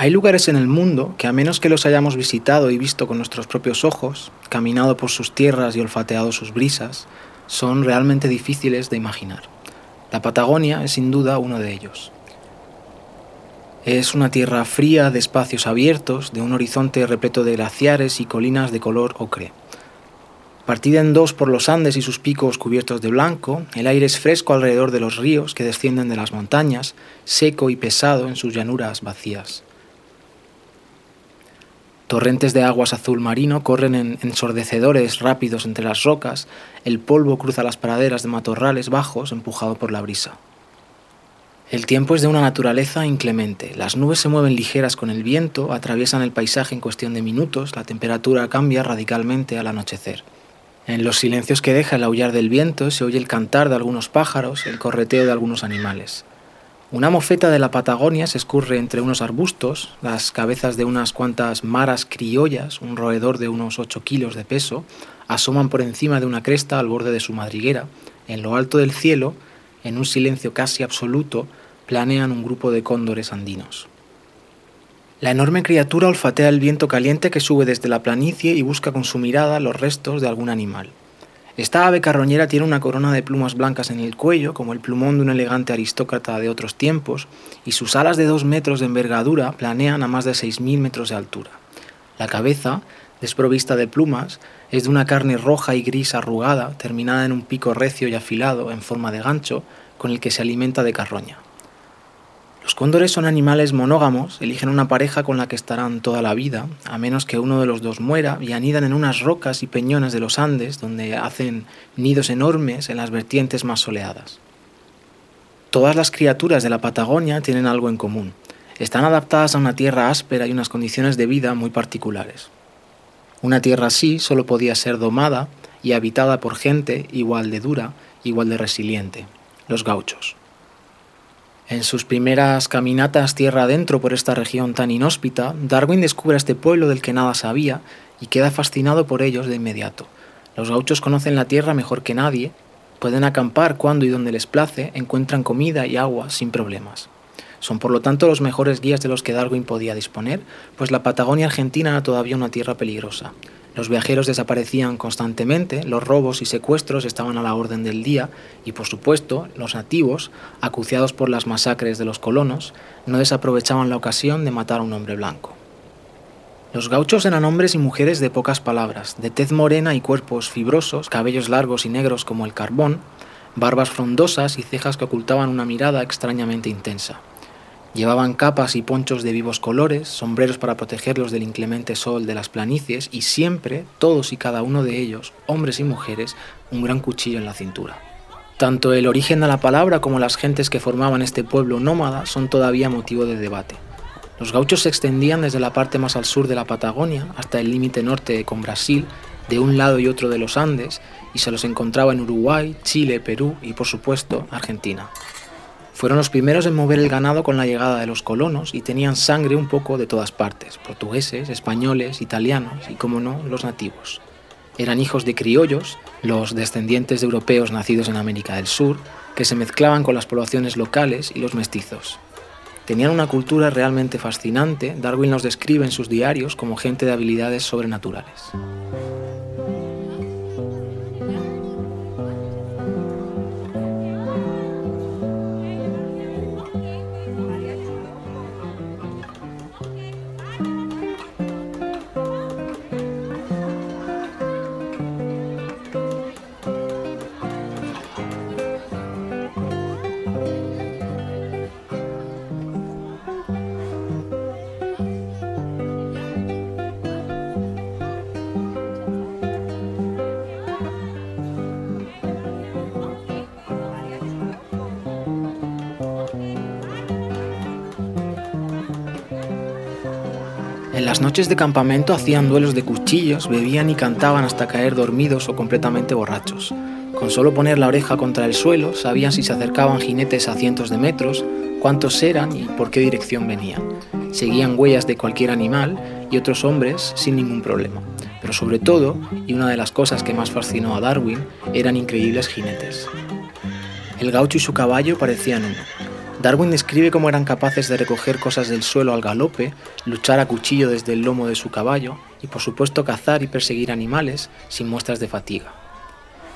Hay lugares en el mundo que a menos que los hayamos visitado y visto con nuestros propios ojos, caminado por sus tierras y olfateado sus brisas, son realmente difíciles de imaginar. La Patagonia es sin duda uno de ellos. Es una tierra fría de espacios abiertos, de un horizonte repleto de glaciares y colinas de color ocre. Partida en dos por los Andes y sus picos cubiertos de blanco, el aire es fresco alrededor de los ríos que descienden de las montañas, seco y pesado en sus llanuras vacías. Torrentes de aguas azul marino corren en ensordecedores rápidos entre las rocas, el polvo cruza las praderas de matorrales bajos empujado por la brisa. El tiempo es de una naturaleza inclemente. Las nubes se mueven ligeras con el viento, atraviesan el paisaje en cuestión de minutos, la temperatura cambia radicalmente al anochecer. En los silencios que deja el aullar del viento se oye el cantar de algunos pájaros, el correteo de algunos animales. Una mofeta de la Patagonia se escurre entre unos arbustos, las cabezas de unas cuantas maras criollas, un roedor de unos 8 kilos de peso, asoman por encima de una cresta al borde de su madriguera. En lo alto del cielo, en un silencio casi absoluto, planean un grupo de cóndores andinos. La enorme criatura olfatea el viento caliente que sube desde la planicie y busca con su mirada los restos de algún animal. Esta ave carroñera tiene una corona de plumas blancas en el cuello, como el plumón de un elegante aristócrata de otros tiempos, y sus alas de dos metros de envergadura planean a más de seis mil metros de altura. La cabeza, desprovista de plumas, es de una carne roja y gris arrugada, terminada en un pico recio y afilado en forma de gancho, con el que se alimenta de carroña. Los cóndores son animales monógamos, eligen una pareja con la que estarán toda la vida, a menos que uno de los dos muera, y anidan en unas rocas y peñones de los Andes, donde hacen nidos enormes en las vertientes más soleadas. Todas las criaturas de la Patagonia tienen algo en común. Están adaptadas a una tierra áspera y unas condiciones de vida muy particulares. Una tierra así solo podía ser domada y habitada por gente igual de dura, igual de resiliente, los gauchos. En sus primeras caminatas tierra adentro por esta región tan inhóspita, Darwin descubre este pueblo del que nada sabía y queda fascinado por ellos de inmediato. Los gauchos conocen la tierra mejor que nadie, pueden acampar cuando y donde les place, encuentran comida y agua sin problemas. Son por lo tanto los mejores guías de los que Darwin podía disponer, pues la Patagonia argentina era todavía una tierra peligrosa. Los viajeros desaparecían constantemente, los robos y secuestros estaban a la orden del día y, por supuesto, los nativos, acuciados por las masacres de los colonos, no desaprovechaban la ocasión de matar a un hombre blanco. Los gauchos eran hombres y mujeres de pocas palabras, de tez morena y cuerpos fibrosos, cabellos largos y negros como el carbón, barbas frondosas y cejas que ocultaban una mirada extrañamente intensa. Llevaban capas y ponchos de vivos colores, sombreros para protegerlos del inclemente sol de las planicies y siempre, todos y cada uno de ellos, hombres y mujeres, un gran cuchillo en la cintura. Tanto el origen de la palabra como las gentes que formaban este pueblo nómada son todavía motivo de debate. Los gauchos se extendían desde la parte más al sur de la Patagonia hasta el límite norte con Brasil, de un lado y otro de los Andes, y se los encontraba en Uruguay, Chile, Perú y por supuesto Argentina. Fueron los primeros en mover el ganado con la llegada de los colonos y tenían sangre un poco de todas partes, portugueses, españoles, italianos y, como no, los nativos. Eran hijos de criollos, los descendientes de europeos nacidos en América del Sur, que se mezclaban con las poblaciones locales y los mestizos. Tenían una cultura realmente fascinante, Darwin los describe en sus diarios como gente de habilidades sobrenaturales. En las noches de campamento hacían duelos de cuchillos, bebían y cantaban hasta caer dormidos o completamente borrachos. Con solo poner la oreja contra el suelo, sabían si se acercaban jinetes a cientos de metros, cuántos eran y por qué dirección venían. Seguían huellas de cualquier animal y otros hombres sin ningún problema. Pero sobre todo, y una de las cosas que más fascinó a Darwin, eran increíbles jinetes. El gaucho y su caballo parecían uno. Darwin describe cómo eran capaces de recoger cosas del suelo al galope, luchar a cuchillo desde el lomo de su caballo y por supuesto cazar y perseguir animales sin muestras de fatiga.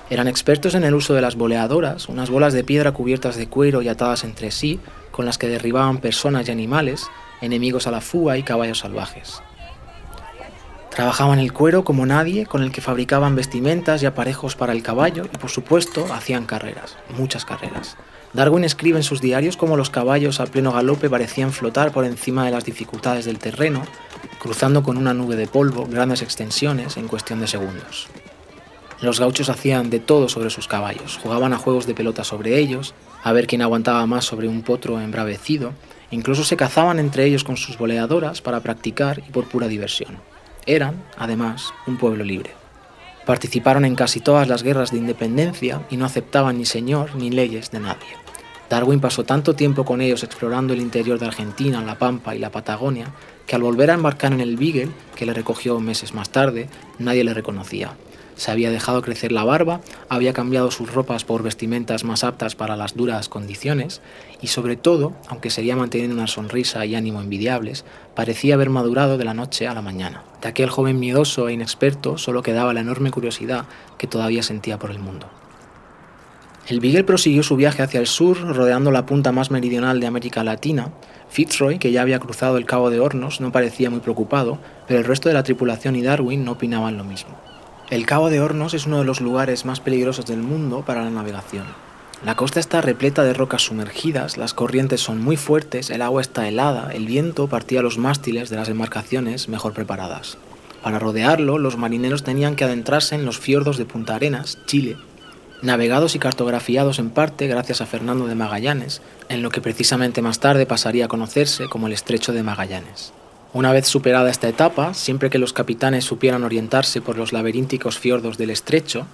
Eran expertos en el uso de las boleadoras, unas bolas de piedra cubiertas de cuero y atadas entre sí, con las que derribaban personas y animales, enemigos a la fuga y caballos salvajes. Trabajaban el cuero como nadie, con el que fabricaban vestimentas y aparejos para el caballo y por supuesto hacían carreras, muchas carreras. Darwin escribe en sus diarios cómo los caballos a pleno galope parecían flotar por encima de las dificultades del terreno, cruzando con una nube de polvo grandes extensiones en cuestión de segundos. Los gauchos hacían de todo sobre sus caballos, jugaban a juegos de pelota sobre ellos, a ver quién aguantaba más sobre un potro embravecido, incluso se cazaban entre ellos con sus boleadoras para practicar y por pura diversión. Eran, además, un pueblo libre. Participaron en casi todas las guerras de independencia y no aceptaban ni señor ni leyes de nadie. Darwin pasó tanto tiempo con ellos explorando el interior de Argentina, la Pampa y la Patagonia, que al volver a embarcar en el Beagle, que le recogió meses más tarde, nadie le reconocía. Se había dejado crecer la barba, había cambiado sus ropas por vestimentas más aptas para las duras condiciones y sobre todo, aunque seguía manteniendo una sonrisa y ánimo envidiables, parecía haber madurado de la noche a la mañana. De aquel joven miedoso e inexperto solo quedaba la enorme curiosidad que todavía sentía por el mundo. El Beagle prosiguió su viaje hacia el sur, rodeando la punta más meridional de América Latina. Fitzroy, que ya había cruzado el Cabo de Hornos, no parecía muy preocupado, pero el resto de la tripulación y Darwin no opinaban lo mismo. El Cabo de Hornos es uno de los lugares más peligrosos del mundo para la navegación. La costa está repleta de rocas sumergidas, las corrientes son muy fuertes, el agua está helada, el viento partía los mástiles de las embarcaciones mejor preparadas. Para rodearlo, los marineros tenían que adentrarse en los fiordos de Punta Arenas, Chile, navegados y cartografiados en parte gracias a Fernando de Magallanes, en lo que precisamente más tarde pasaría a conocerse como el Estrecho de Magallanes. Una vez superada esta etapa, siempre que los capitanes supieran orientarse por los laberínticos fiordos del estrecho,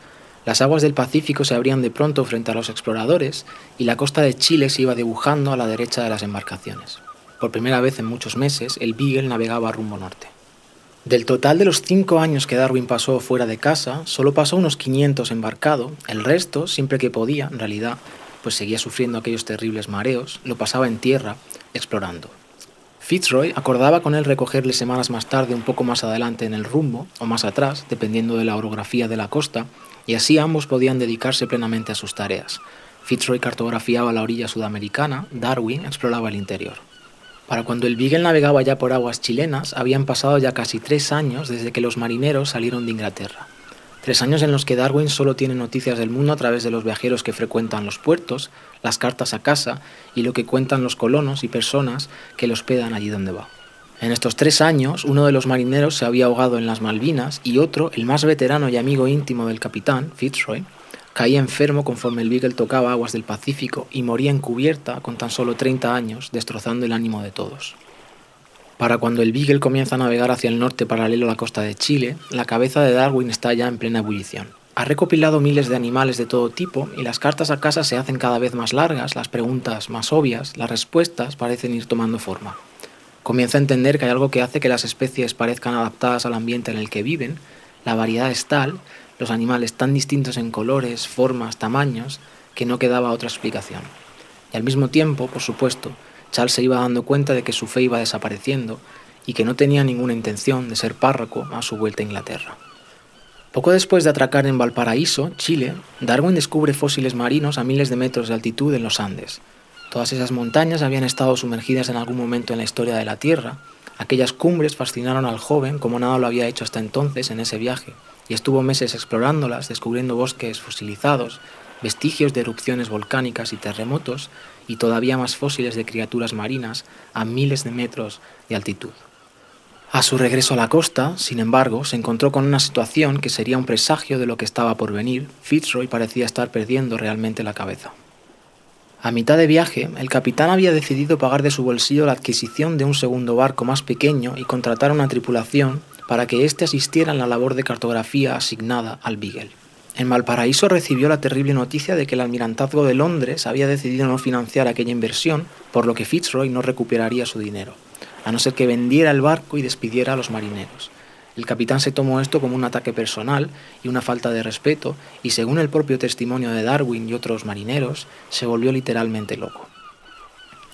las aguas del Pacífico se abrían de pronto frente a los exploradores y la costa de Chile se iba dibujando a la derecha de las embarcaciones. Por primera vez en muchos meses, el Beagle navegaba rumbo norte. Del total de los cinco años que Darwin pasó fuera de casa, solo pasó unos 500 embarcado, el resto, siempre que podía, en realidad, pues seguía sufriendo aquellos terribles mareos, lo pasaba en tierra, explorando. Fitzroy acordaba con él recogerle semanas más tarde un poco más adelante en el rumbo, o más atrás, dependiendo de la orografía de la costa, y así ambos podían dedicarse plenamente a sus tareas. Fitzroy cartografiaba la orilla sudamericana, Darwin exploraba el interior. Para cuando el Beagle navegaba ya por aguas chilenas, habían pasado ya casi tres años desde que los marineros salieron de Inglaterra. Tres años en los que Darwin solo tiene noticias del mundo a través de los viajeros que frecuentan los puertos, las cartas a casa y lo que cuentan los colonos y personas que los hospedan allí donde va. En estos tres años, uno de los marineros se había ahogado en las Malvinas y otro, el más veterano y amigo íntimo del capitán, Fitzroy, Caía enfermo conforme el Beagle tocaba aguas del Pacífico y moría encubierta con tan solo 30 años, destrozando el ánimo de todos. Para cuando el Beagle comienza a navegar hacia el norte paralelo a la costa de Chile, la cabeza de Darwin está ya en plena ebullición. Ha recopilado miles de animales de todo tipo y las cartas a casa se hacen cada vez más largas, las preguntas más obvias, las respuestas parecen ir tomando forma. Comienza a entender que hay algo que hace que las especies parezcan adaptadas al ambiente en el que viven, la variedad es tal los animales tan distintos en colores, formas, tamaños, que no quedaba otra explicación. Y al mismo tiempo, por supuesto, Charles se iba dando cuenta de que su fe iba desapareciendo y que no tenía ninguna intención de ser párroco a su vuelta a Inglaterra. Poco después de atracar en Valparaíso, Chile, Darwin descubre fósiles marinos a miles de metros de altitud en los Andes. Todas esas montañas habían estado sumergidas en algún momento en la historia de la Tierra. Aquellas cumbres fascinaron al joven como nada lo había hecho hasta entonces en ese viaje, y estuvo meses explorándolas, descubriendo bosques fosilizados, vestigios de erupciones volcánicas y terremotos, y todavía más fósiles de criaturas marinas a miles de metros de altitud. A su regreso a la costa, sin embargo, se encontró con una situación que sería un presagio de lo que estaba por venir. Fitzroy parecía estar perdiendo realmente la cabeza. A mitad de viaje, el capitán había decidido pagar de su bolsillo la adquisición de un segundo barco más pequeño y contratar una tripulación para que éste asistiera en la labor de cartografía asignada al Beagle. En Valparaíso recibió la terrible noticia de que el almirantazgo de Londres había decidido no financiar aquella inversión, por lo que Fitzroy no recuperaría su dinero, a no ser que vendiera el barco y despidiera a los marineros. El capitán se tomó esto como un ataque personal y una falta de respeto, y según el propio testimonio de Darwin y otros marineros, se volvió literalmente loco.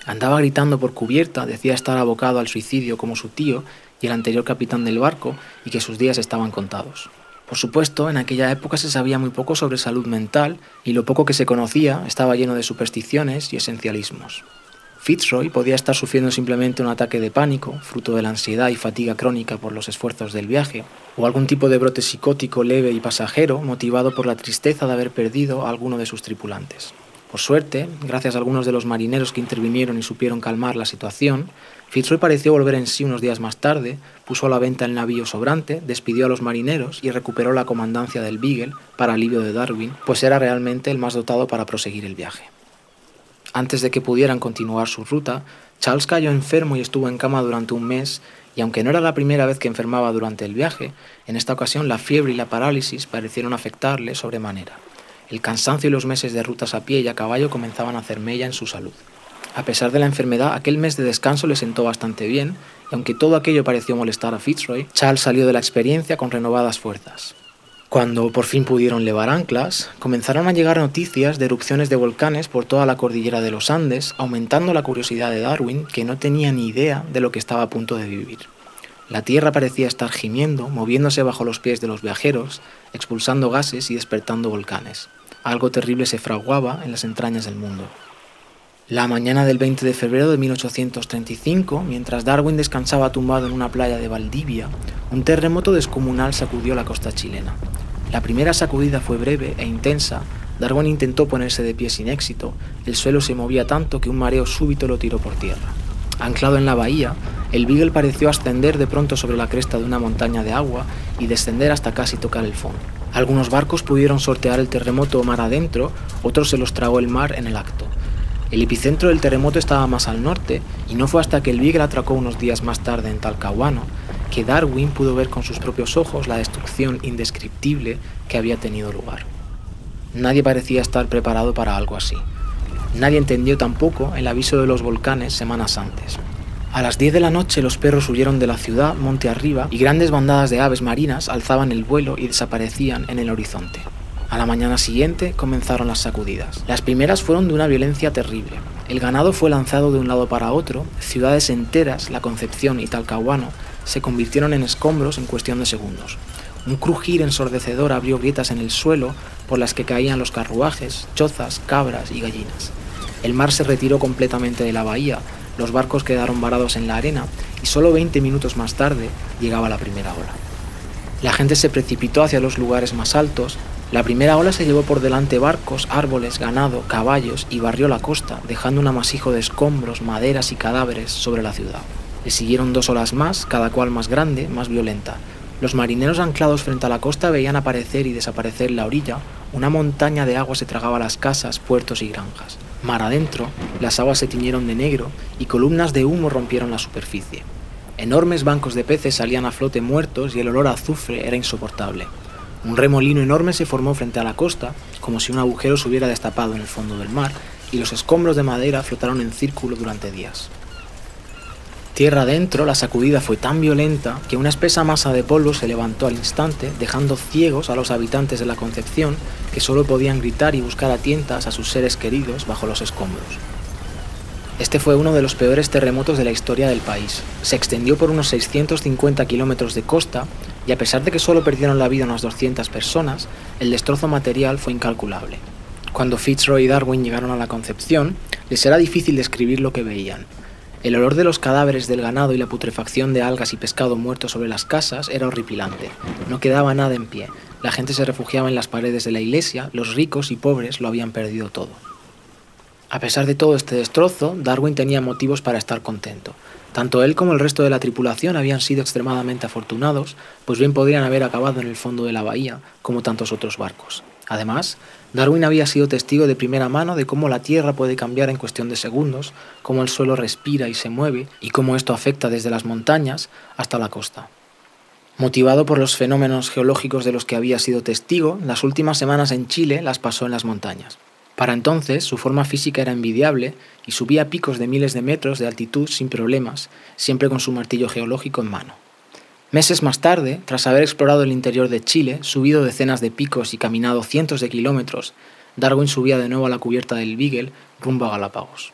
Andaba gritando por cubierta, decía estar abocado al suicidio como su tío y el anterior capitán del barco y que sus días estaban contados. Por supuesto, en aquella época se sabía muy poco sobre salud mental y lo poco que se conocía estaba lleno de supersticiones y esencialismos. Fitzroy podía estar sufriendo simplemente un ataque de pánico, fruto de la ansiedad y fatiga crónica por los esfuerzos del viaje, o algún tipo de brote psicótico leve y pasajero motivado por la tristeza de haber perdido a alguno de sus tripulantes. Por suerte, gracias a algunos de los marineros que intervinieron y supieron calmar la situación, Fitzroy pareció volver en sí unos días más tarde, puso a la venta el navío sobrante, despidió a los marineros y recuperó la comandancia del Beagle para alivio de Darwin, pues era realmente el más dotado para proseguir el viaje. Antes de que pudieran continuar su ruta, Charles cayó enfermo y estuvo en cama durante un mes, y aunque no era la primera vez que enfermaba durante el viaje, en esta ocasión la fiebre y la parálisis parecieron afectarle sobremanera. El cansancio y los meses de rutas a pie y a caballo comenzaban a hacer mella en su salud. A pesar de la enfermedad, aquel mes de descanso le sentó bastante bien, y aunque todo aquello pareció molestar a Fitzroy, Charles salió de la experiencia con renovadas fuerzas. Cuando por fin pudieron levar anclas, comenzaron a llegar noticias de erupciones de volcanes por toda la cordillera de los Andes, aumentando la curiosidad de Darwin, que no tenía ni idea de lo que estaba a punto de vivir. La Tierra parecía estar gimiendo, moviéndose bajo los pies de los viajeros, expulsando gases y despertando volcanes. Algo terrible se fraguaba en las entrañas del mundo. La mañana del 20 de febrero de 1835, mientras Darwin descansaba tumbado en una playa de Valdivia, un terremoto descomunal sacudió la costa chilena. La primera sacudida fue breve e intensa. Darwin intentó ponerse de pie sin éxito. El suelo se movía tanto que un mareo súbito lo tiró por tierra. Anclado en la bahía, el Beagle pareció ascender de pronto sobre la cresta de una montaña de agua y descender hasta casi tocar el fondo. Algunos barcos pudieron sortear el terremoto mar adentro, otros se los tragó el mar en el acto. El epicentro del terremoto estaba más al norte y no fue hasta que el Beagle atracó unos días más tarde en Talcahuano que Darwin pudo ver con sus propios ojos la destrucción indescriptible que había tenido lugar. Nadie parecía estar preparado para algo así. Nadie entendió tampoco el aviso de los volcanes semanas antes. A las 10 de la noche los perros huyeron de la ciudad monte arriba y grandes bandadas de aves marinas alzaban el vuelo y desaparecían en el horizonte. A la mañana siguiente comenzaron las sacudidas. Las primeras fueron de una violencia terrible. El ganado fue lanzado de un lado para otro, ciudades enteras, La Concepción y Talcahuano, se convirtieron en escombros en cuestión de segundos. Un crujir ensordecedor abrió grietas en el suelo por las que caían los carruajes, chozas, cabras y gallinas. El mar se retiró completamente de la bahía, los barcos quedaron varados en la arena y solo 20 minutos más tarde llegaba la primera ola. La gente se precipitó hacia los lugares más altos, la primera ola se llevó por delante barcos, árboles, ganado, caballos y barrió la costa, dejando un amasijo de escombros, maderas y cadáveres sobre la ciudad. Le siguieron dos olas más, cada cual más grande, más violenta. Los marineros anclados frente a la costa veían aparecer y desaparecer la orilla. Una montaña de agua se tragaba las casas, puertos y granjas. Mar adentro, las aguas se tiñeron de negro y columnas de humo rompieron la superficie. Enormes bancos de peces salían a flote muertos y el olor a azufre era insoportable. Un remolino enorme se formó frente a la costa, como si un agujero se hubiera destapado en el fondo del mar, y los escombros de madera flotaron en círculo durante días. Tierra adentro, la sacudida fue tan violenta que una espesa masa de polvo se levantó al instante, dejando ciegos a los habitantes de la Concepción, que solo podían gritar y buscar a tientas a sus seres queridos bajo los escombros. Este fue uno de los peores terremotos de la historia del país. Se extendió por unos 650 kilómetros de costa y a pesar de que solo perdieron la vida unas 200 personas, el destrozo material fue incalculable. Cuando Fitzroy y Darwin llegaron a la Concepción, les era difícil describir lo que veían. El olor de los cadáveres del ganado y la putrefacción de algas y pescado muerto sobre las casas era horripilante. No quedaba nada en pie. La gente se refugiaba en las paredes de la iglesia, los ricos y pobres lo habían perdido todo. A pesar de todo este destrozo, Darwin tenía motivos para estar contento. Tanto él como el resto de la tripulación habían sido extremadamente afortunados, pues bien podrían haber acabado en el fondo de la bahía, como tantos otros barcos. Además, Darwin había sido testigo de primera mano de cómo la Tierra puede cambiar en cuestión de segundos, cómo el suelo respira y se mueve y cómo esto afecta desde las montañas hasta la costa. Motivado por los fenómenos geológicos de los que había sido testigo, las últimas semanas en Chile las pasó en las montañas. Para entonces su forma física era envidiable y subía picos de miles de metros de altitud sin problemas, siempre con su martillo geológico en mano. Meses más tarde, tras haber explorado el interior de Chile, subido decenas de picos y caminado cientos de kilómetros, Darwin subía de nuevo a la cubierta del Beagle rumbo a Galápagos.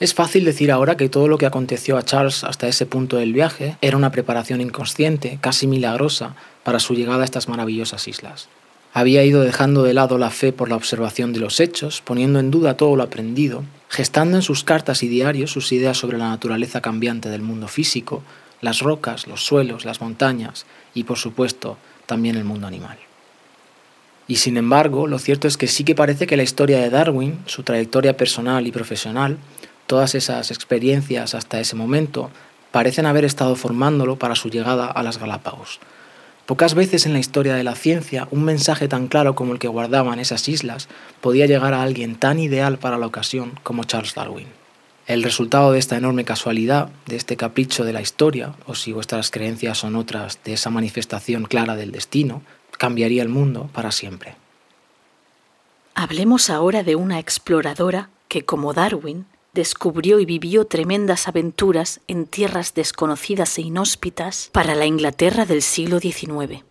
Es fácil decir ahora que todo lo que aconteció a Charles hasta ese punto del viaje era una preparación inconsciente, casi milagrosa, para su llegada a estas maravillosas islas. Había ido dejando de lado la fe por la observación de los hechos, poniendo en duda todo lo aprendido, gestando en sus cartas y diarios sus ideas sobre la naturaleza cambiante del mundo físico, las rocas, los suelos, las montañas y, por supuesto, también el mundo animal. Y sin embargo, lo cierto es que sí que parece que la historia de Darwin, su trayectoria personal y profesional, todas esas experiencias hasta ese momento, parecen haber estado formándolo para su llegada a las Galápagos. Pocas veces en la historia de la ciencia un mensaje tan claro como el que guardaban esas islas podía llegar a alguien tan ideal para la ocasión como Charles Darwin. El resultado de esta enorme casualidad, de este capricho de la historia, o si vuestras creencias son otras, de esa manifestación clara del destino, cambiaría el mundo para siempre. Hablemos ahora de una exploradora que, como Darwin, descubrió y vivió tremendas aventuras en tierras desconocidas e inhóspitas para la Inglaterra del siglo XIX.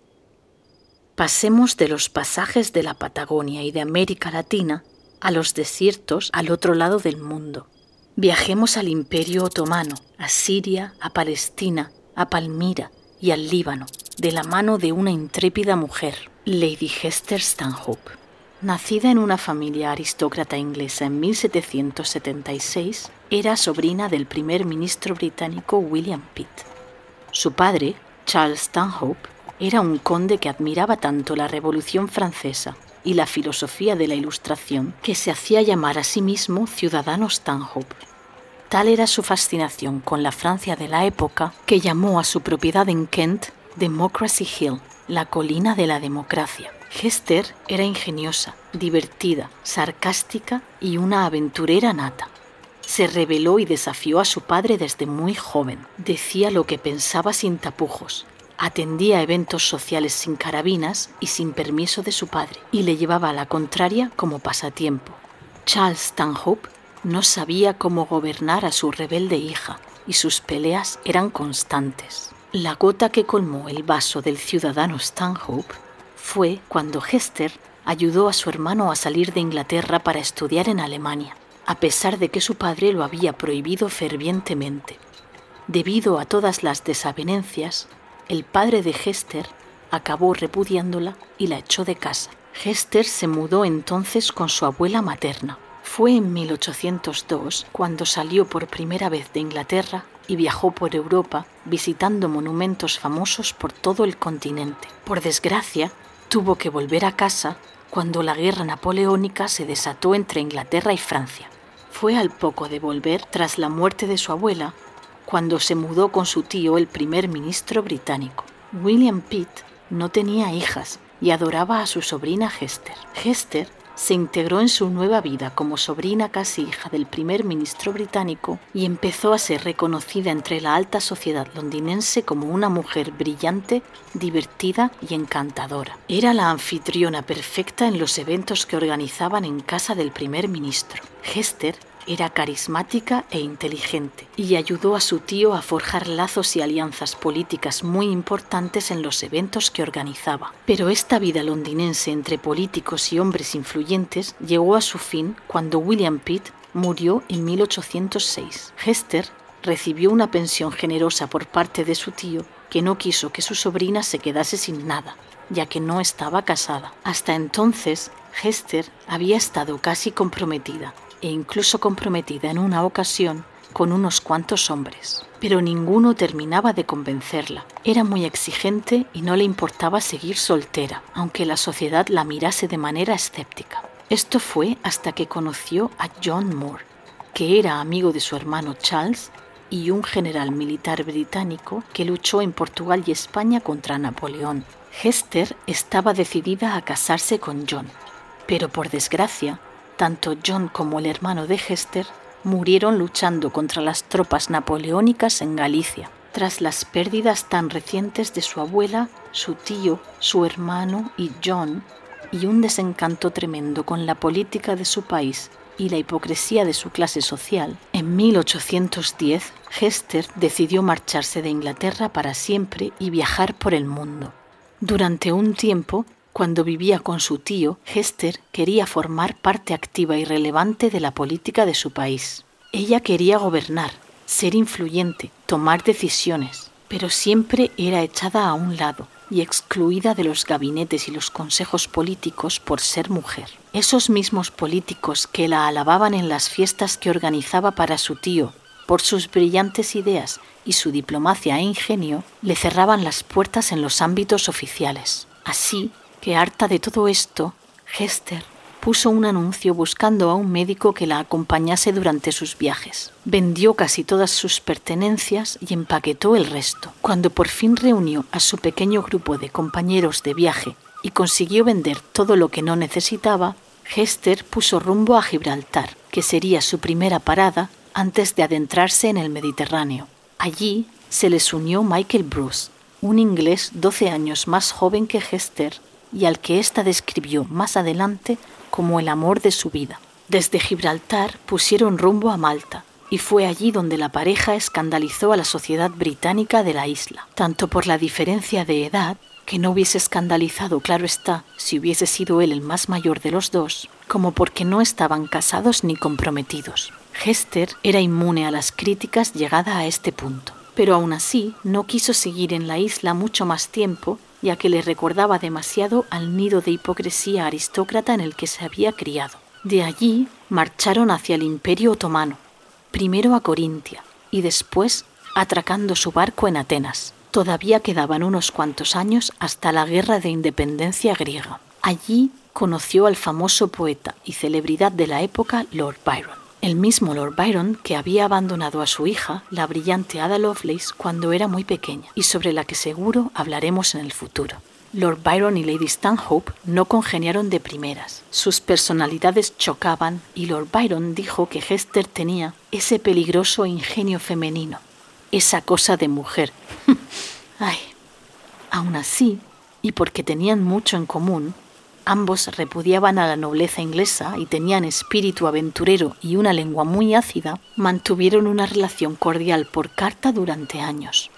Pasemos de los pasajes de la Patagonia y de América Latina a los desiertos al otro lado del mundo. Viajemos al Imperio Otomano, a Siria, a Palestina, a Palmira y al Líbano, de la mano de una intrépida mujer, Lady Hester Stanhope. Nacida en una familia aristócrata inglesa en 1776, era sobrina del primer ministro británico William Pitt. Su padre, Charles Stanhope, era un conde que admiraba tanto la Revolución Francesa y la filosofía de la Ilustración que se hacía llamar a sí mismo ciudadano Stanhope. Tal era su fascinación con la Francia de la época que llamó a su propiedad en Kent Democracy Hill, la colina de la democracia. Hester era ingeniosa, divertida, sarcástica y una aventurera nata. Se rebeló y desafió a su padre desde muy joven. Decía lo que pensaba sin tapujos. Atendía eventos sociales sin carabinas y sin permiso de su padre, y le llevaba a la contraria como pasatiempo. Charles Stanhope no sabía cómo gobernar a su rebelde hija, y sus peleas eran constantes. La gota que colmó el vaso del ciudadano Stanhope fue cuando Hester ayudó a su hermano a salir de Inglaterra para estudiar en Alemania, a pesar de que su padre lo había prohibido fervientemente. Debido a todas las desavenencias, el padre de Hester acabó repudiándola y la echó de casa. Hester se mudó entonces con su abuela materna. Fue en 1802 cuando salió por primera vez de Inglaterra y viajó por Europa visitando monumentos famosos por todo el continente. Por desgracia, tuvo que volver a casa cuando la guerra napoleónica se desató entre Inglaterra y Francia. Fue al poco de volver tras la muerte de su abuela cuando se mudó con su tío el primer ministro británico. William Pitt no tenía hijas y adoraba a su sobrina Hester. Hester se integró en su nueva vida como sobrina casi hija del primer ministro británico y empezó a ser reconocida entre la alta sociedad londinense como una mujer brillante, divertida y encantadora. Era la anfitriona perfecta en los eventos que organizaban en casa del primer ministro. Hester era carismática e inteligente y ayudó a su tío a forjar lazos y alianzas políticas muy importantes en los eventos que organizaba. Pero esta vida londinense entre políticos y hombres influyentes llegó a su fin cuando William Pitt murió en 1806. Hester recibió una pensión generosa por parte de su tío que no quiso que su sobrina se quedase sin nada, ya que no estaba casada. Hasta entonces, Hester había estado casi comprometida e incluso comprometida en una ocasión con unos cuantos hombres. Pero ninguno terminaba de convencerla. Era muy exigente y no le importaba seguir soltera, aunque la sociedad la mirase de manera escéptica. Esto fue hasta que conoció a John Moore, que era amigo de su hermano Charles y un general militar británico que luchó en Portugal y España contra Napoleón. Hester estaba decidida a casarse con John, pero por desgracia tanto John como el hermano de Hester murieron luchando contra las tropas napoleónicas en Galicia, tras las pérdidas tan recientes de su abuela, su tío, su hermano y John, y un desencanto tremendo con la política de su país y la hipocresía de su clase social, en 1810 Hester decidió marcharse de Inglaterra para siempre y viajar por el mundo. Durante un tiempo cuando vivía con su tío, Hester quería formar parte activa y relevante de la política de su país. Ella quería gobernar, ser influyente, tomar decisiones, pero siempre era echada a un lado y excluida de los gabinetes y los consejos políticos por ser mujer. Esos mismos políticos que la alababan en las fiestas que organizaba para su tío por sus brillantes ideas y su diplomacia e ingenio, le cerraban las puertas en los ámbitos oficiales. Así que, harta de todo esto, Hester puso un anuncio buscando a un médico que la acompañase durante sus viajes. Vendió casi todas sus pertenencias y empaquetó el resto. Cuando por fin reunió a su pequeño grupo de compañeros de viaje y consiguió vender todo lo que no necesitaba, Hester puso rumbo a Gibraltar, que sería su primera parada antes de adentrarse en el Mediterráneo. Allí se les unió Michael Bruce, un inglés 12 años más joven que Hester y al que ésta describió más adelante como el amor de su vida. Desde Gibraltar pusieron rumbo a Malta, y fue allí donde la pareja escandalizó a la sociedad británica de la isla, tanto por la diferencia de edad, que no hubiese escandalizado, claro está, si hubiese sido él el más mayor de los dos, como porque no estaban casados ni comprometidos. Hester era inmune a las críticas llegada a este punto, pero aún así no quiso seguir en la isla mucho más tiempo ya que le recordaba demasiado al nido de hipocresía aristócrata en el que se había criado. De allí marcharon hacia el Imperio Otomano, primero a Corintia y después atracando su barco en Atenas. Todavía quedaban unos cuantos años hasta la guerra de independencia griega. Allí conoció al famoso poeta y celebridad de la época Lord Byron el mismo Lord Byron que había abandonado a su hija, la brillante Ada Lovelace, cuando era muy pequeña, y sobre la que seguro hablaremos en el futuro. Lord Byron y Lady Stanhope no congeniaron de primeras. Sus personalidades chocaban y Lord Byron dijo que Hester tenía ese peligroso ingenio femenino, esa cosa de mujer. Ay. Aún así, y porque tenían mucho en común, Ambos repudiaban a la nobleza inglesa y tenían espíritu aventurero y una lengua muy ácida, mantuvieron una relación cordial por carta durante años.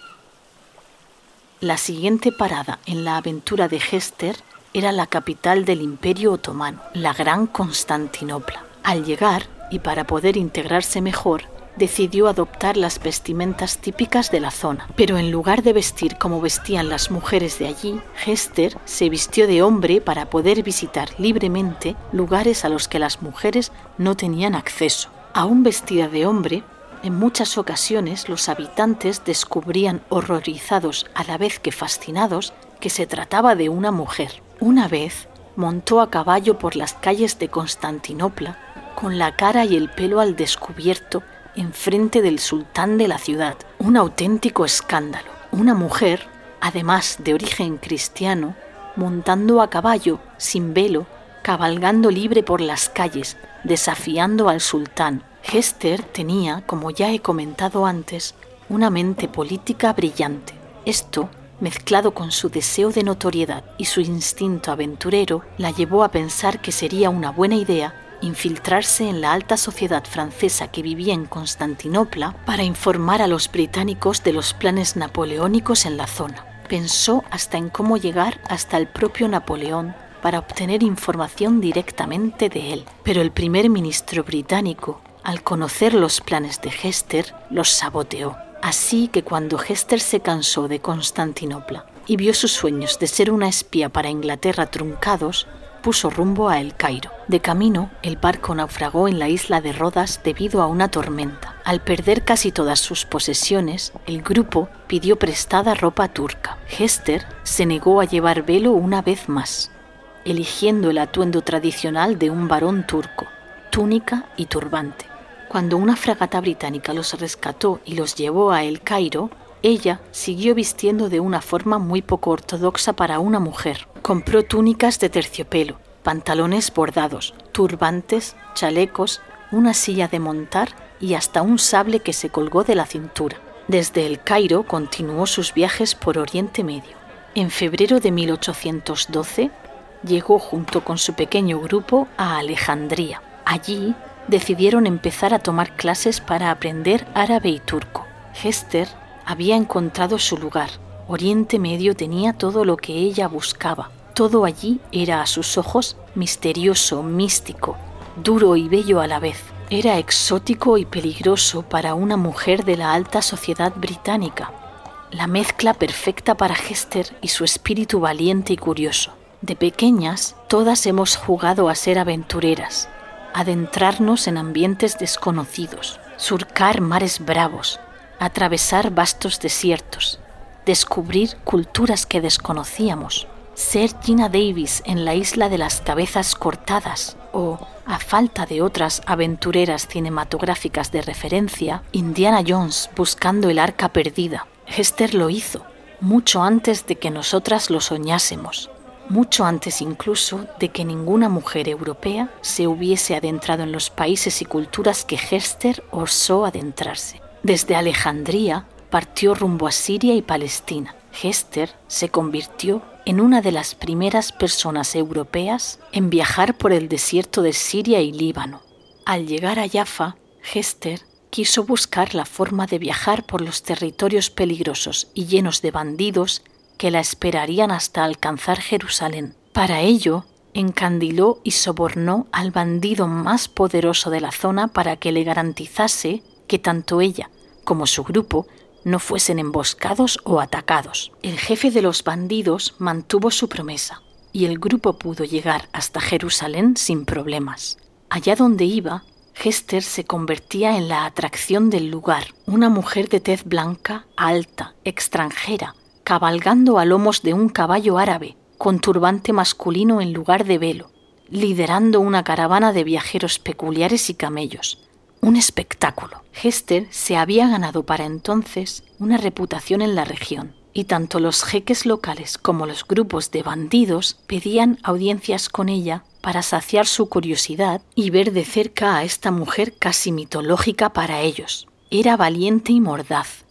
La siguiente parada en la aventura de Hester era la capital del Imperio Otomano, la Gran Constantinopla. Al llegar, y para poder integrarse mejor, decidió adoptar las vestimentas típicas de la zona. Pero en lugar de vestir como vestían las mujeres de allí, Hester se vistió de hombre para poder visitar libremente lugares a los que las mujeres no tenían acceso. Aún vestida de hombre, en muchas ocasiones los habitantes descubrían horrorizados a la vez que fascinados que se trataba de una mujer. Una vez montó a caballo por las calles de Constantinopla con la cara y el pelo al descubierto enfrente del sultán de la ciudad. Un auténtico escándalo. Una mujer, además de origen cristiano, montando a caballo, sin velo, cabalgando libre por las calles, desafiando al sultán. Hester tenía, como ya he comentado antes, una mente política brillante. Esto, mezclado con su deseo de notoriedad y su instinto aventurero, la llevó a pensar que sería una buena idea infiltrarse en la alta sociedad francesa que vivía en Constantinopla para informar a los británicos de los planes napoleónicos en la zona. Pensó hasta en cómo llegar hasta el propio Napoleón para obtener información directamente de él. Pero el primer ministro británico, al conocer los planes de Hester, los saboteó. Así que cuando Hester se cansó de Constantinopla y vio sus sueños de ser una espía para Inglaterra truncados, puso rumbo a El Cairo. De camino, el barco naufragó en la isla de Rodas debido a una tormenta. Al perder casi todas sus posesiones, el grupo pidió prestada ropa turca. Hester se negó a llevar velo una vez más, eligiendo el atuendo tradicional de un varón turco, túnica y turbante. Cuando una fragata británica los rescató y los llevó a El Cairo, ella siguió vistiendo de una forma muy poco ortodoxa para una mujer. Compró túnicas de terciopelo, pantalones bordados, turbantes, chalecos, una silla de montar y hasta un sable que se colgó de la cintura. Desde el Cairo continuó sus viajes por Oriente Medio. En febrero de 1812 llegó junto con su pequeño grupo a Alejandría. Allí decidieron empezar a tomar clases para aprender árabe y turco. Hester había encontrado su lugar. Oriente Medio tenía todo lo que ella buscaba. Todo allí era a sus ojos misterioso, místico, duro y bello a la vez. era exótico y peligroso para una mujer de la alta sociedad británica, la mezcla perfecta para Hester y su espíritu valiente y curioso. De pequeñas, todas hemos jugado a ser aventureras, adentrarnos en ambientes desconocidos, surcar mares bravos, atravesar vastos desiertos, descubrir culturas que desconocíamos, ser Gina Davis en la isla de las cabezas cortadas o, a falta de otras aventureras cinematográficas de referencia, Indiana Jones buscando el arca perdida. Hester lo hizo, mucho antes de que nosotras lo soñásemos, mucho antes incluso de que ninguna mujer europea se hubiese adentrado en los países y culturas que Hester osó adentrarse. Desde Alejandría partió rumbo a Siria y Palestina. Hester se convirtió en una de las primeras personas europeas en viajar por el desierto de Siria y Líbano. Al llegar a Jaffa, Hester quiso buscar la forma de viajar por los territorios peligrosos y llenos de bandidos que la esperarían hasta alcanzar Jerusalén. Para ello, encandiló y sobornó al bandido más poderoso de la zona para que le garantizase que tanto ella como su grupo no fuesen emboscados o atacados. El jefe de los bandidos mantuvo su promesa y el grupo pudo llegar hasta Jerusalén sin problemas. Allá donde iba, Hester se convertía en la atracción del lugar, una mujer de tez blanca, alta, extranjera, cabalgando a lomos de un caballo árabe, con turbante masculino en lugar de velo, liderando una caravana de viajeros peculiares y camellos, un espectáculo. Hester se había ganado para entonces una reputación en la región, y tanto los jeques locales como los grupos de bandidos pedían audiencias con ella para saciar su curiosidad y ver de cerca a esta mujer casi mitológica para ellos. Era valiente y mordaz,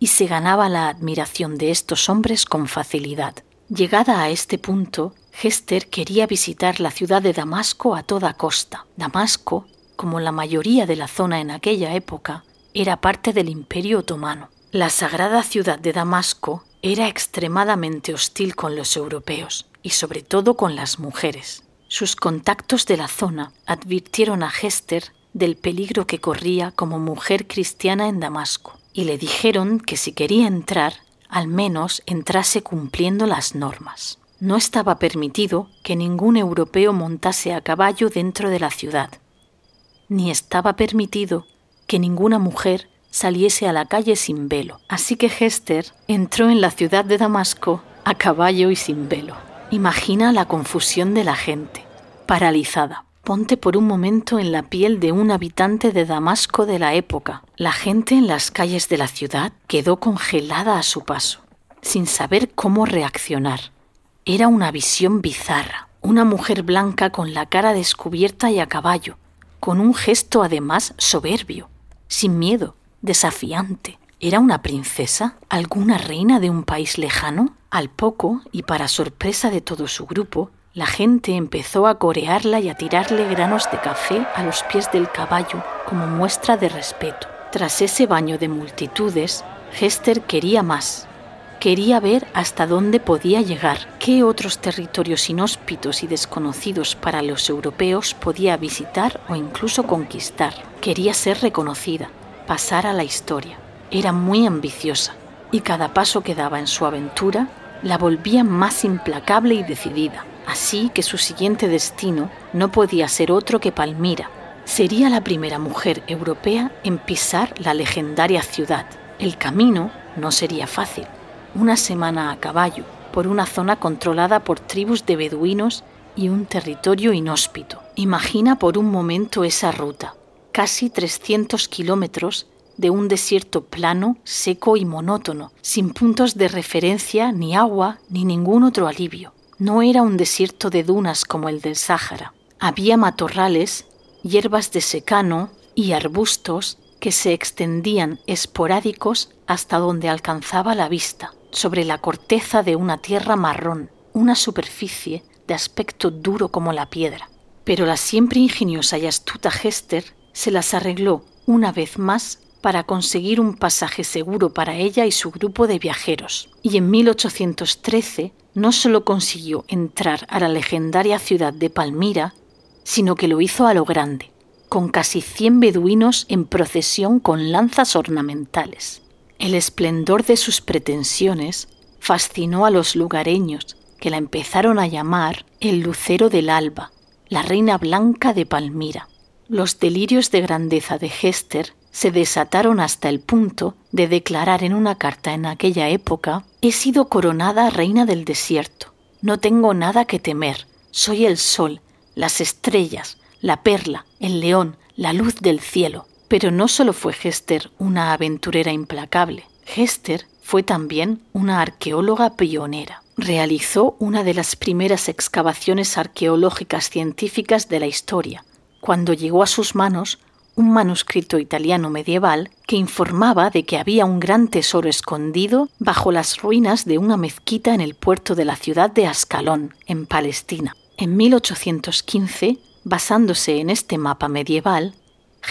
y se ganaba la admiración de estos hombres con facilidad. Llegada a este punto, Hester quería visitar la ciudad de Damasco a toda costa. Damasco como la mayoría de la zona en aquella época, era parte del Imperio Otomano. La sagrada ciudad de Damasco era extremadamente hostil con los europeos y sobre todo con las mujeres. Sus contactos de la zona advirtieron a Hester del peligro que corría como mujer cristiana en Damasco y le dijeron que si quería entrar, al menos entrase cumpliendo las normas. No estaba permitido que ningún europeo montase a caballo dentro de la ciudad, ni estaba permitido que ninguna mujer saliese a la calle sin velo. Así que Hester entró en la ciudad de Damasco a caballo y sin velo. Imagina la confusión de la gente, paralizada. Ponte por un momento en la piel de un habitante de Damasco de la época. La gente en las calles de la ciudad quedó congelada a su paso, sin saber cómo reaccionar. Era una visión bizarra. Una mujer blanca con la cara descubierta y a caballo, con un gesto además soberbio, sin miedo, desafiante. ¿Era una princesa? ¿Alguna reina de un país lejano? Al poco, y para sorpresa de todo su grupo, la gente empezó a corearla y a tirarle granos de café a los pies del caballo como muestra de respeto. Tras ese baño de multitudes, Hester quería más, Quería ver hasta dónde podía llegar, qué otros territorios inhóspitos y desconocidos para los europeos podía visitar o incluso conquistar. Quería ser reconocida, pasar a la historia. Era muy ambiciosa y cada paso que daba en su aventura la volvía más implacable y decidida. Así que su siguiente destino no podía ser otro que Palmira. Sería la primera mujer europea en pisar la legendaria ciudad. El camino no sería fácil una semana a caballo por una zona controlada por tribus de beduinos y un territorio inhóspito. Imagina por un momento esa ruta, casi 300 kilómetros de un desierto plano, seco y monótono, sin puntos de referencia, ni agua, ni ningún otro alivio. No era un desierto de dunas como el del Sáhara. Había matorrales, hierbas de secano y arbustos que se extendían esporádicos hasta donde alcanzaba la vista sobre la corteza de una tierra marrón, una superficie de aspecto duro como la piedra. Pero la siempre ingeniosa y astuta Hester se las arregló una vez más para conseguir un pasaje seguro para ella y su grupo de viajeros. Y en 1813 no solo consiguió entrar a la legendaria ciudad de Palmira, sino que lo hizo a lo grande, con casi 100 beduinos en procesión con lanzas ornamentales. El esplendor de sus pretensiones fascinó a los lugareños, que la empezaron a llamar el lucero del alba, la reina blanca de Palmira. Los delirios de grandeza de Hester se desataron hasta el punto de declarar en una carta en aquella época He sido coronada reina del desierto. No tengo nada que temer. Soy el sol, las estrellas, la perla, el león, la luz del cielo. Pero no solo fue Hester una aventurera implacable. Hester fue también una arqueóloga pionera. Realizó una de las primeras excavaciones arqueológicas científicas de la historia, cuando llegó a sus manos un manuscrito italiano medieval que informaba de que había un gran tesoro escondido bajo las ruinas de una mezquita en el puerto de la ciudad de Ascalón, en Palestina. En 1815, basándose en este mapa medieval,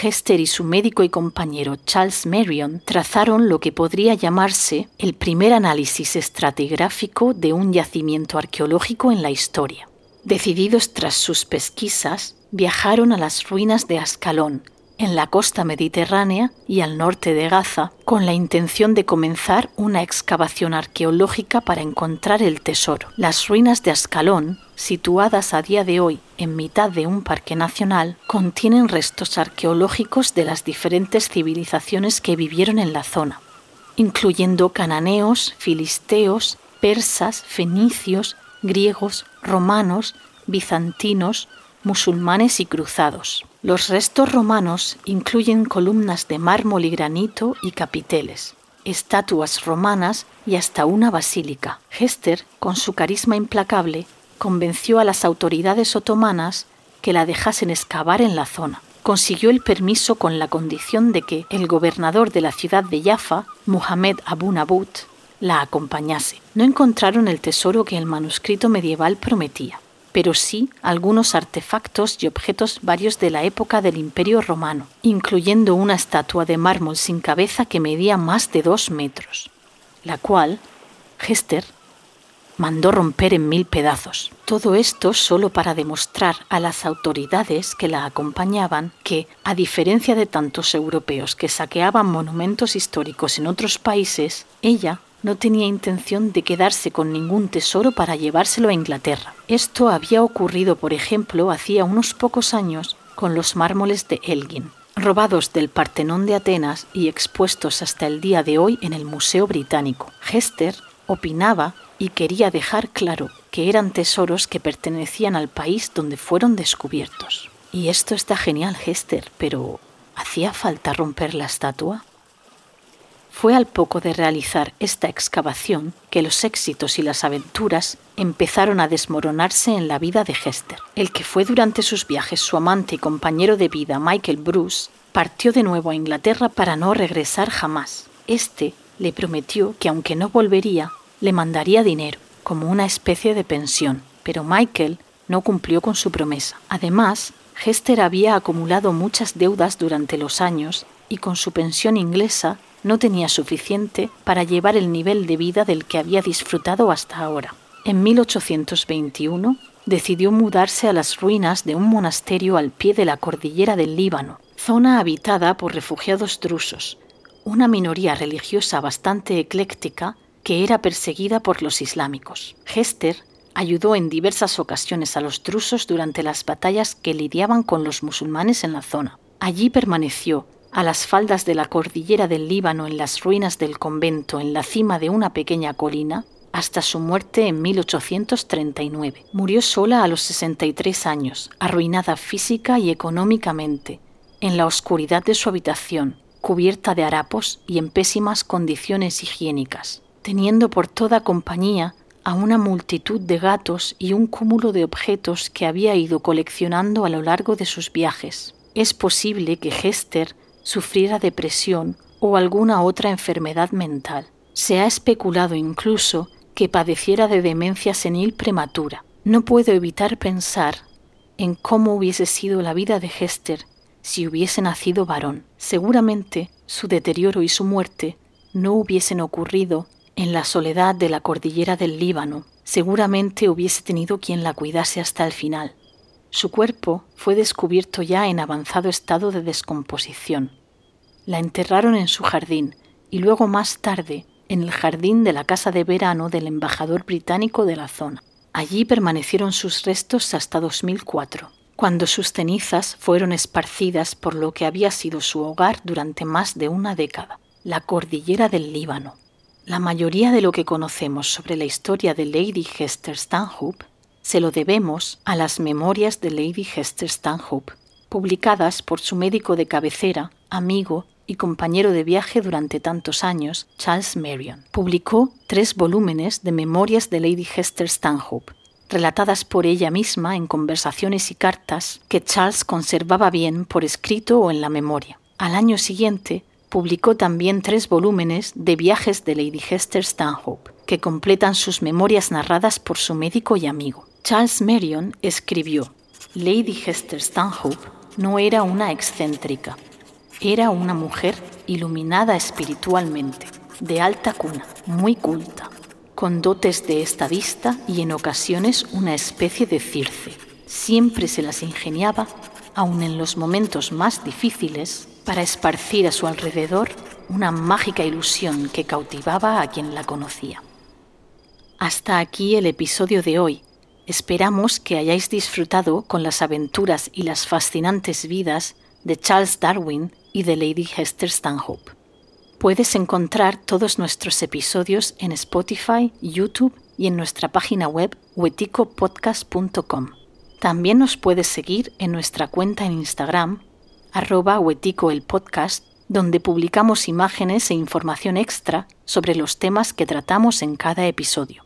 Hester y su médico y compañero Charles Marion trazaron lo que podría llamarse el primer análisis estratigráfico de un yacimiento arqueológico en la historia. Decididos tras sus pesquisas, viajaron a las ruinas de Ascalón, en la costa mediterránea y al norte de Gaza con la intención de comenzar una excavación arqueológica para encontrar el tesoro. Las ruinas de Ascalón, situadas a día de hoy en mitad de un parque nacional, contienen restos arqueológicos de las diferentes civilizaciones que vivieron en la zona, incluyendo cananeos, filisteos, persas, fenicios, griegos, romanos, bizantinos, musulmanes y cruzados. Los restos romanos incluyen columnas de mármol y granito y capiteles, estatuas romanas y hasta una basílica. Hester, con su carisma implacable, convenció a las autoridades otomanas que la dejasen excavar en la zona. Consiguió el permiso con la condición de que el gobernador de la ciudad de Jaffa, Muhammad Abu Nabut, la acompañase. No encontraron el tesoro que el manuscrito medieval prometía pero sí algunos artefactos y objetos varios de la época del Imperio romano, incluyendo una estatua de mármol sin cabeza que medía más de dos metros, la cual Hester mandó romper en mil pedazos. Todo esto solo para demostrar a las autoridades que la acompañaban que, a diferencia de tantos europeos que saqueaban monumentos históricos en otros países, ella no tenía intención de quedarse con ningún tesoro para llevárselo a Inglaterra. Esto había ocurrido, por ejemplo, hacía unos pocos años con los mármoles de Elgin, robados del Partenón de Atenas y expuestos hasta el día de hoy en el Museo Británico. Hester opinaba y quería dejar claro que eran tesoros que pertenecían al país donde fueron descubiertos. Y esto está genial, Hester, pero ¿hacía falta romper la estatua? Fue al poco de realizar esta excavación que los éxitos y las aventuras empezaron a desmoronarse en la vida de Hester. El que fue durante sus viajes su amante y compañero de vida, Michael Bruce, partió de nuevo a Inglaterra para no regresar jamás. Este le prometió que aunque no volvería, le mandaría dinero, como una especie de pensión, pero Michael no cumplió con su promesa. Además, Hester había acumulado muchas deudas durante los años y con su pensión inglesa no tenía suficiente para llevar el nivel de vida del que había disfrutado hasta ahora. En 1821 decidió mudarse a las ruinas de un monasterio al pie de la cordillera del Líbano, zona habitada por refugiados drusos, una minoría religiosa bastante ecléctica que era perseguida por los islámicos. Hester ayudó en diversas ocasiones a los drusos durante las batallas que lidiaban con los musulmanes en la zona. Allí permaneció a las faldas de la cordillera del Líbano en las ruinas del convento en la cima de una pequeña colina hasta su muerte en 1839. Murió sola a los 63 años, arruinada física y económicamente, en la oscuridad de su habitación, cubierta de harapos y en pésimas condiciones higiénicas, teniendo por toda compañía a una multitud de gatos y un cúmulo de objetos que había ido coleccionando a lo largo de sus viajes. Es posible que Hester sufriera depresión o alguna otra enfermedad mental. Se ha especulado incluso que padeciera de demencia senil prematura. No puedo evitar pensar en cómo hubiese sido la vida de Hester si hubiese nacido varón. Seguramente su deterioro y su muerte no hubiesen ocurrido en la soledad de la cordillera del Líbano. Seguramente hubiese tenido quien la cuidase hasta el final. Su cuerpo fue descubierto ya en avanzado estado de descomposición. La enterraron en su jardín y luego más tarde en el jardín de la casa de verano del embajador británico de la zona. Allí permanecieron sus restos hasta 2004, cuando sus cenizas fueron esparcidas por lo que había sido su hogar durante más de una década, la cordillera del Líbano. La mayoría de lo que conocemos sobre la historia de Lady Hester Stanhope se lo debemos a las memorias de Lady Hester Stanhope, publicadas por su médico de cabecera, amigo y compañero de viaje durante tantos años, Charles Marion. Publicó tres volúmenes de memorias de Lady Hester Stanhope, relatadas por ella misma en conversaciones y cartas que Charles conservaba bien por escrito o en la memoria. Al año siguiente, publicó también tres volúmenes de viajes de Lady Hester Stanhope, que completan sus memorias narradas por su médico y amigo. Charles Marion escribió, Lady Hester Stanhope no era una excéntrica, era una mujer iluminada espiritualmente, de alta cuna, muy culta, con dotes de estadista y en ocasiones una especie de circe. Siempre se las ingeniaba, aun en los momentos más difíciles, para esparcir a su alrededor una mágica ilusión que cautivaba a quien la conocía. Hasta aquí el episodio de hoy. Esperamos que hayáis disfrutado con las aventuras y las fascinantes vidas de Charles Darwin y de Lady Hester Stanhope. Puedes encontrar todos nuestros episodios en Spotify, YouTube y en nuestra página web weticopodcast.com. También nos puedes seguir en nuestra cuenta en Instagram arroba huetico el podcast, donde publicamos imágenes e información extra sobre los temas que tratamos en cada episodio.